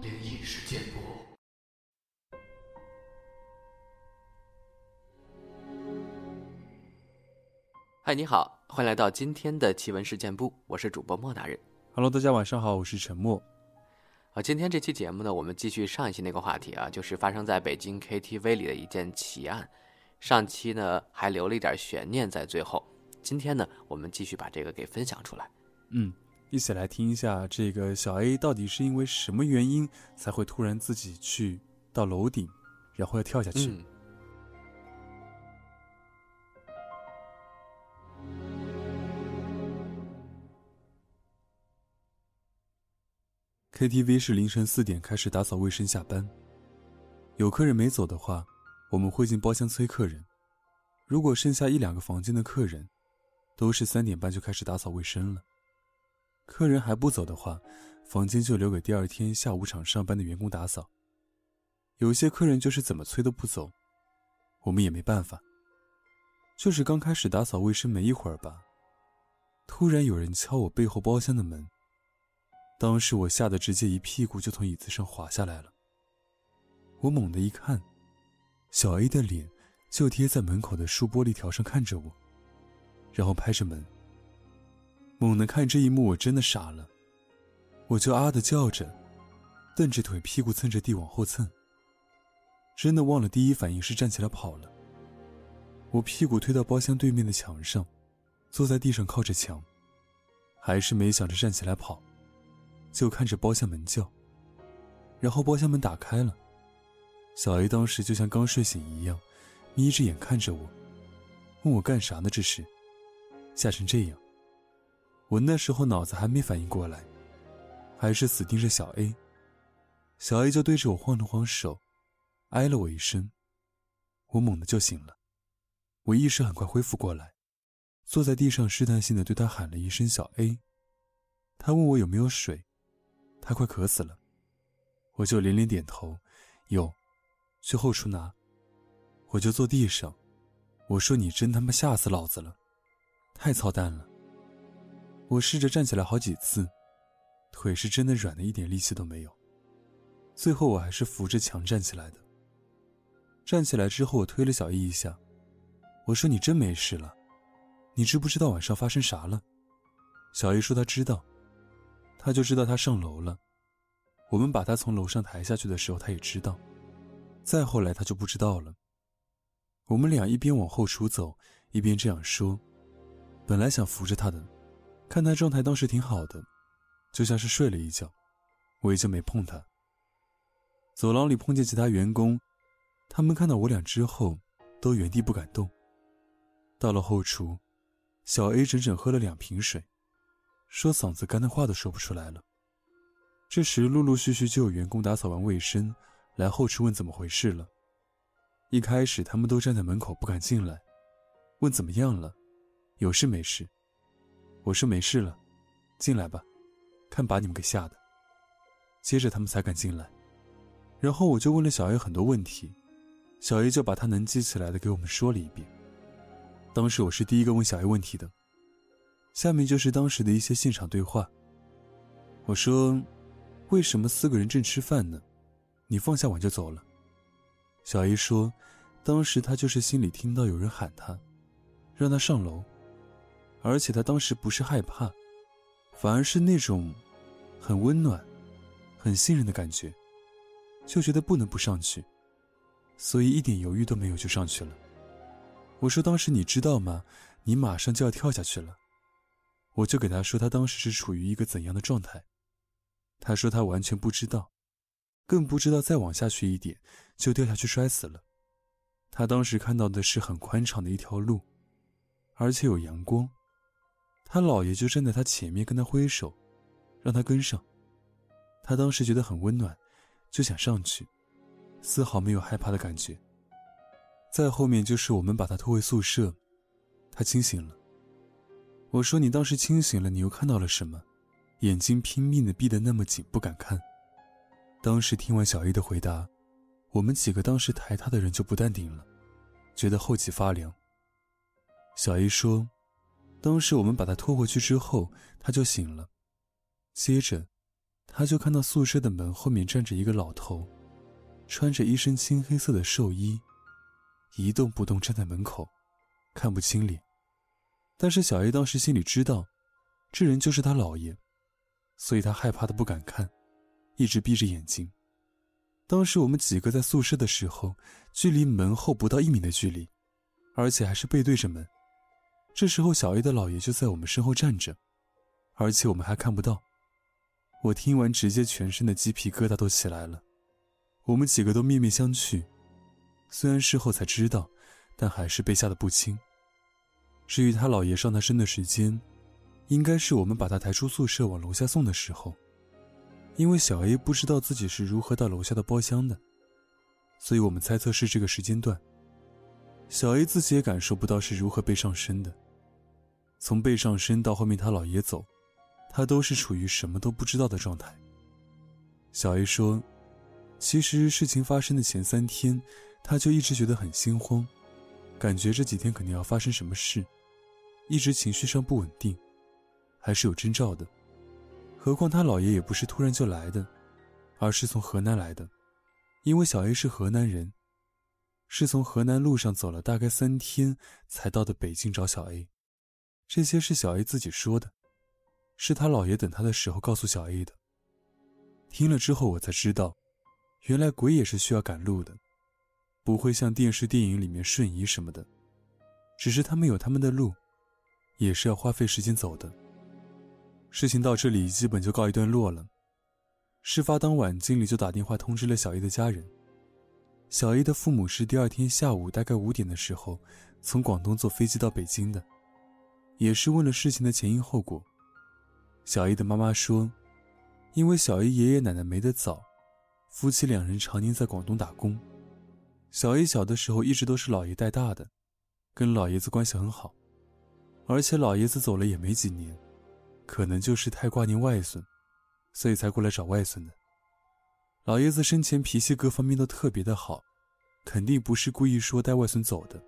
灵异事件簿。嗨，你好，欢迎来到今天的奇闻事件部，我是主播莫大人。Hello，大家晚上好，我是陈默。啊，今天这期节目呢，我们继续上一期那个话题啊，就是发生在北京 KTV 里的一件奇案。上期呢还留了一点悬念在最后，今天呢我们继续把这个给分享出来。嗯，一起来听一下这个小 A 到底是因为什么原因才会突然自己去到楼顶，然后要跳下去。嗯 KTV 是凌晨四点开始打扫卫生下班，有客人没走的话，我们会进包厢催客人。如果剩下一两个房间的客人，都是三点半就开始打扫卫生了。客人还不走的话，房间就留给第二天下午场上班的员工打扫。有些客人就是怎么催都不走，我们也没办法。就是刚开始打扫卫生没一会儿吧，突然有人敲我背后包厢的门。当时我吓得直接一屁股就从椅子上滑下来了。我猛地一看，小 A 的脸就贴在门口的树玻璃条上看着我，然后拍着门。猛地看这一幕，我真的傻了，我就啊的叫着，蹬着腿，屁股蹭着地往后蹭。真的忘了第一反应是站起来跑了。我屁股推到包厢对面的墙上，坐在地上靠着墙，还是没想着站起来跑。就看着包厢门叫，然后包厢门打开了，小 A 当时就像刚睡醒一样，眯着眼看着我，问我干啥呢？这是，吓成这样。我那时候脑子还没反应过来，还是死盯着小 A。小 A 就对着我晃了晃手，挨了我一声，我猛地就醒了，我意识很快恢复过来，坐在地上试探性的对他喊了一声“小 A”，他问我有没有水。他快渴死了，我就连连点头，有，去后厨拿。我就坐地上，我说你真他妈吓死老子了，太操蛋了。我试着站起来好几次，腿是真的软的一点力气都没有。最后我还是扶着墙站起来的。站起来之后，我推了小易一下，我说你真没事了，你知不知道晚上发生啥了？小易说他知道。他就知道他上楼了，我们把他从楼上抬下去的时候，他也知道。再后来他就不知道了。我们俩一边往后厨走，一边这样说。本来想扶着他的，看他状态倒是挺好的，就像是睡了一觉，我也就没碰他。走廊里碰见其他员工，他们看到我俩之后，都原地不敢动。到了后厨，小 A 整整喝了两瓶水。说嗓子干的话都说不出来了。这时，陆陆续续就有员工打扫完卫生，来后厨问怎么回事了。一开始，他们都站在门口不敢进来，问怎么样了，有事没事。我说没事了，进来吧，看把你们给吓的。接着他们才敢进来。然后我就问了小 A 很多问题，小 A 就把他能记起来的给我们说了一遍。当时我是第一个问小 A 问题的。下面就是当时的一些现场对话。我说：“为什么四个人正吃饭呢？你放下碗就走了？”小 A 说：“当时他就是心里听到有人喊他，让他上楼，而且他当时不是害怕，反而是那种很温暖、很信任的感觉，就觉得不能不上去，所以一点犹豫都没有就上去了。”我说：“当时你知道吗？你马上就要跳下去了。”我就给他说，他当时是处于一个怎样的状态。他说他完全不知道，更不知道再往下去一点就掉下去摔死了。他当时看到的是很宽敞的一条路，而且有阳光。他姥爷就站在他前面跟他挥手，让他跟上。他当时觉得很温暖，就想上去，丝毫没有害怕的感觉。再后面就是我们把他拖回宿舍，他清醒了。我说：“你当时清醒了，你又看到了什么？眼睛拼命的闭得那么紧，不敢看。”当时听完小 A 的回答，我们几个当时抬他的人就不淡定了，觉得后脊发凉。小 A 说：“当时我们把他拖回去之后，他就醒了，接着，他就看到宿舍的门后面站着一个老头，穿着一身青黑色的寿衣，一动不动站在门口，看不清脸。但是小 A 当时心里知道，这人就是他姥爷，所以他害怕的不敢看，一直闭着眼睛。当时我们几个在宿舍的时候，距离门后不到一米的距离，而且还是背对着门。这时候小 A 的姥爷就在我们身后站着，而且我们还看不到。我听完，直接全身的鸡皮疙瘩都起来了。我们几个都面面相觑，虽然事后才知道，但还是被吓得不轻。至于他姥爷上他身的时间，应该是我们把他抬出宿舍往楼下送的时候。因为小 A 不知道自己是如何到楼下的包厢的，所以我们猜测是这个时间段。小 A 自己也感受不到是如何被上身的。从背上身到后面他姥爷走，他都是处于什么都不知道的状态。小 A 说：“其实事情发生的前三天，他就一直觉得很心慌，感觉这几天肯定要发生什么事。”一直情绪上不稳定，还是有征兆的。何况他姥爷也不是突然就来的，而是从河南来的。因为小 A 是河南人，是从河南路上走了大概三天才到的北京找小 A。这些是小 A 自己说的，是他姥爷等他的时候告诉小 A 的。听了之后，我才知道，原来鬼也是需要赶路的，不会像电视电影里面瞬移什么的，只是他们有他们的路。也是要花费时间走的。事情到这里基本就告一段落了。事发当晚，经理就打电话通知了小 A 的家人。小 A 的父母是第二天下午大概五点的时候从广东坐飞机到北京的，也是问了事情的前因后果。小姨的妈妈说，因为小姨爷爷奶奶没得早，夫妻两人常年在广东打工。小姨小的时候一直都是姥爷带大的，跟老爷子关系很好。而且老爷子走了也没几年，可能就是太挂念外孙，所以才过来找外孙的。老爷子生前脾气各方面都特别的好，肯定不是故意说带外孙走的，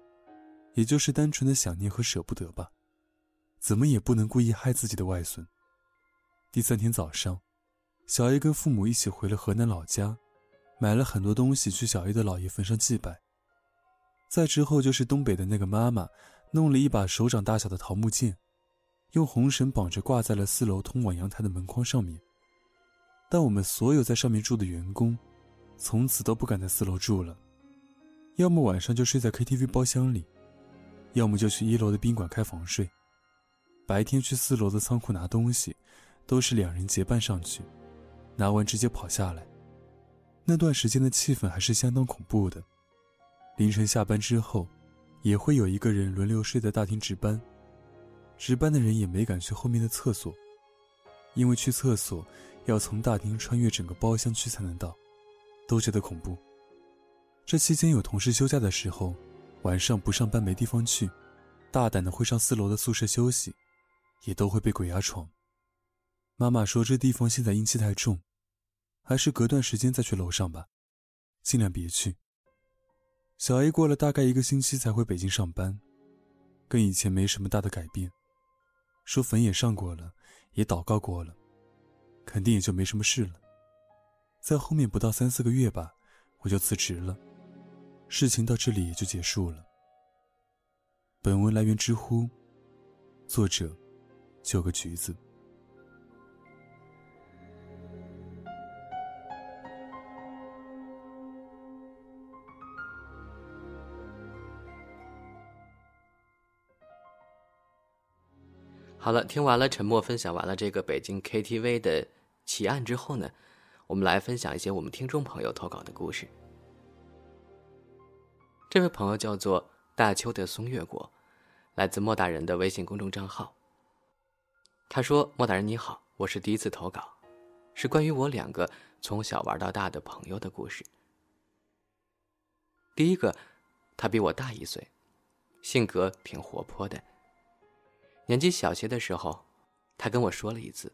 也就是单纯的想念和舍不得吧。怎么也不能故意害自己的外孙。第三天早上，小 A 跟父母一起回了河南老家，买了很多东西去小 A 的姥爷坟上祭拜。再之后就是东北的那个妈妈。弄了一把手掌大小的桃木剑，用红绳绑着挂在了四楼通往阳台的门框上面。但我们所有在上面住的员工，从此都不敢在四楼住了，要么晚上就睡在 KTV 包厢里，要么就去一楼的宾馆开房睡。白天去四楼的仓库拿东西，都是两人结伴上去，拿完直接跑下来。那段时间的气氛还是相当恐怖的。凌晨下班之后。也会有一个人轮流睡在大厅值班，值班的人也没敢去后面的厕所，因为去厕所要从大厅穿越整个包厢去才能到，都觉得恐怖。这期间有同事休假的时候，晚上不上班没地方去，大胆的会上四楼的宿舍休息，也都会被鬼压床。妈妈说这地方现在阴气太重，还是隔段时间再去楼上吧，尽量别去。小 A 过了大概一个星期才回北京上班，跟以前没什么大的改变。说坟也上过了，也祷告过了，肯定也就没什么事了。在后面不到三四个月吧，我就辞职了，事情到这里也就结束了。本文来源知乎，作者九个橘子。好了，听完了沉默分享完了这个北京 KTV 的奇案之后呢，我们来分享一些我们听众朋友投稿的故事。这位朋友叫做大秋的松月果，来自莫大人的微信公众账号。他说：“莫大人你好，我是第一次投稿，是关于我两个从小玩到大的朋友的故事。第一个，他比我大一岁，性格挺活泼的。”年纪小些的时候，他跟我说了一次。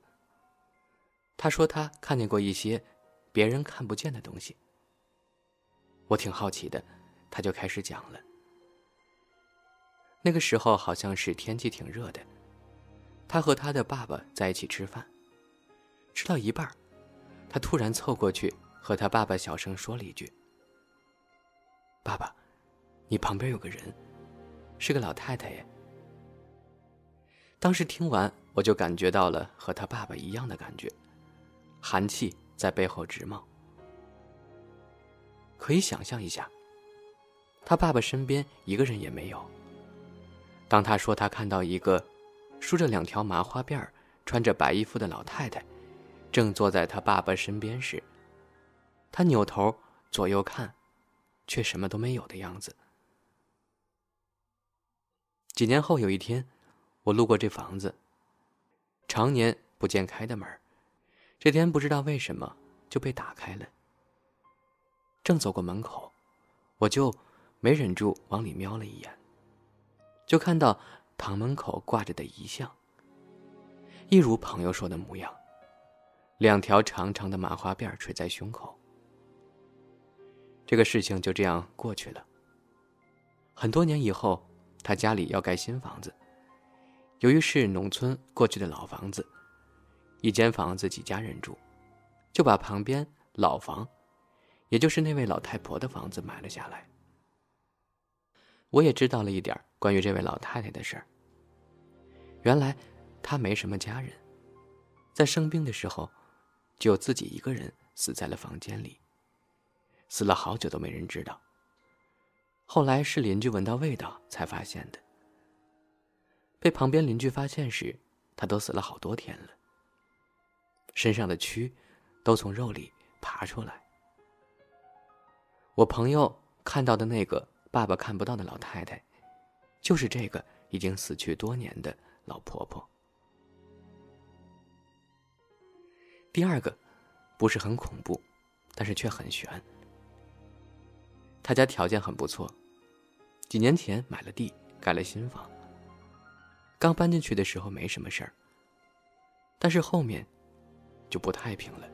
他说他看见过一些别人看不见的东西。我挺好奇的，他就开始讲了。那个时候好像是天气挺热的，他和他的爸爸在一起吃饭，吃到一半，他突然凑过去和他爸爸小声说了一句：“爸爸，你旁边有个人，是个老太太耶。”当时听完，我就感觉到了和他爸爸一样的感觉，寒气在背后直冒。可以想象一下，他爸爸身边一个人也没有。当他说他看到一个梳着两条麻花辫儿、穿着白衣服的老太太，正坐在他爸爸身边时，他扭头左右看，却什么都没有的样子。几年后有一天。我路过这房子，常年不见开的门这天不知道为什么就被打开了。正走过门口，我就没忍住往里瞄了一眼，就看到堂门口挂着的遗像，一如朋友说的模样，两条长长的麻花辫垂在胸口。这个事情就这样过去了。很多年以后，他家里要盖新房子。由于是农村过去的老房子，一间房子几家人住，就把旁边老房，也就是那位老太婆的房子买了下来。我也知道了一点关于这位老太太的事儿。原来她没什么家人，在生病的时候，就自己一个人死在了房间里，死了好久都没人知道。后来是邻居闻到味道才发现的。被旁边邻居发现时，他都死了好多天了。身上的蛆都从肉里爬出来。我朋友看到的那个爸爸看不到的老太太，就是这个已经死去多年的老婆婆。第二个，不是很恐怖，但是却很悬。他家条件很不错，几年前买了地，盖了新房。刚搬进去的时候没什么事儿，但是后面就不太平了。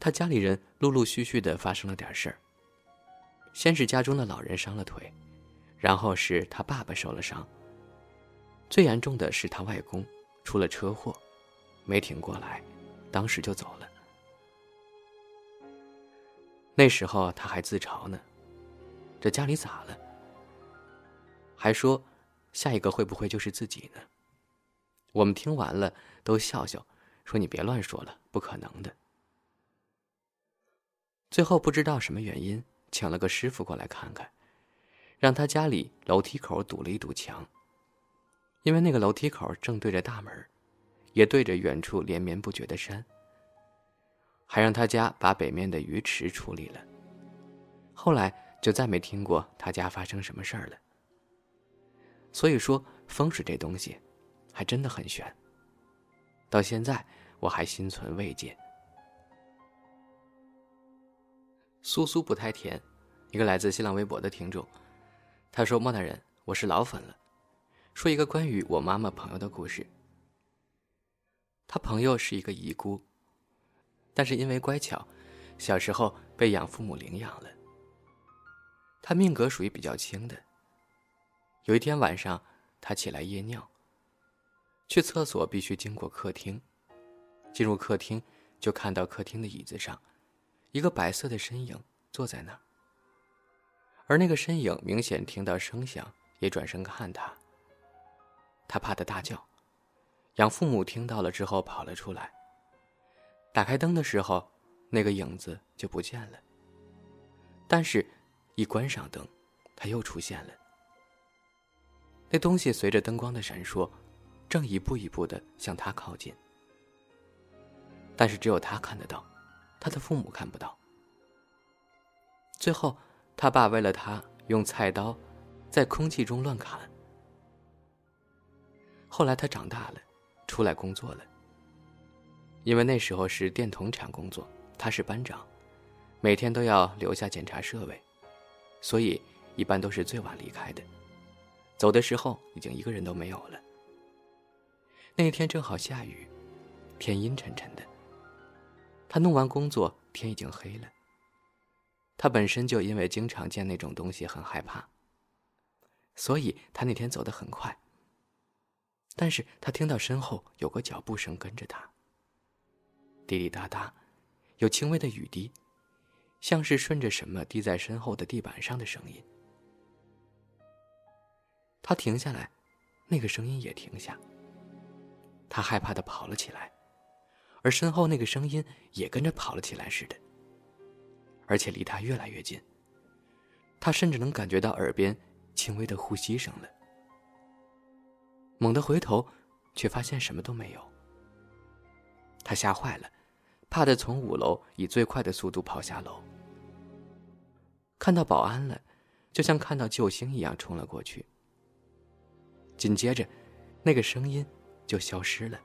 他家里人陆陆续续的发生了点事儿。先是家中的老人伤了腿，然后是他爸爸受了伤。最严重的是他外公出了车祸，没挺过来，当时就走了。那时候他还自嘲呢：“这家里咋了？”还说。下一个会不会就是自己呢？我们听完了都笑笑，说：“你别乱说了，不可能的。”最后不知道什么原因，请了个师傅过来看看，让他家里楼梯口堵了一堵墙，因为那个楼梯口正对着大门，也对着远处连绵不绝的山。还让他家把北面的鱼池处理了。后来就再没听过他家发生什么事儿了。所以说风水这东西，还真的很玄。到现在我还心存慰藉。苏苏不太甜，一个来自新浪微博的听众，他说：“莫大人，我是老粉了，说一个关于我妈妈朋友的故事。他朋友是一个遗孤，但是因为乖巧，小时候被养父母领养了。他命格属于比较轻的。”有一天晚上，他起来夜尿。去厕所必须经过客厅，进入客厅就看到客厅的椅子上，一个白色的身影坐在那儿。而那个身影明显听到声响，也转身看他。他怕的大叫，养父母听到了之后跑了出来。打开灯的时候，那个影子就不见了。但是，一关上灯，他又出现了。那东西随着灯光的闪烁，正一步一步的向他靠近。但是只有他看得到，他的父母看不到。最后，他爸为了他用菜刀，在空气中乱砍。后来他长大了，出来工作了。因为那时候是电筒厂工作，他是班长，每天都要留下检查设备，所以一般都是最晚离开的。走的时候，已经一个人都没有了。那天正好下雨，天阴沉沉的。他弄完工作，天已经黑了。他本身就因为经常见那种东西很害怕，所以他那天走得很快。但是他听到身后有个脚步声跟着他，滴滴答答，有轻微的雨滴，像是顺着什么滴在身后的地板上的声音。他停下来，那个声音也停下。他害怕的跑了起来，而身后那个声音也跟着跑了起来似的，而且离他越来越近。他甚至能感觉到耳边轻微的呼吸声了。猛地回头，却发现什么都没有。他吓坏了，怕的从五楼以最快的速度跑下楼。看到保安了，就像看到救星一样冲了过去。紧接着，那个声音就消失了。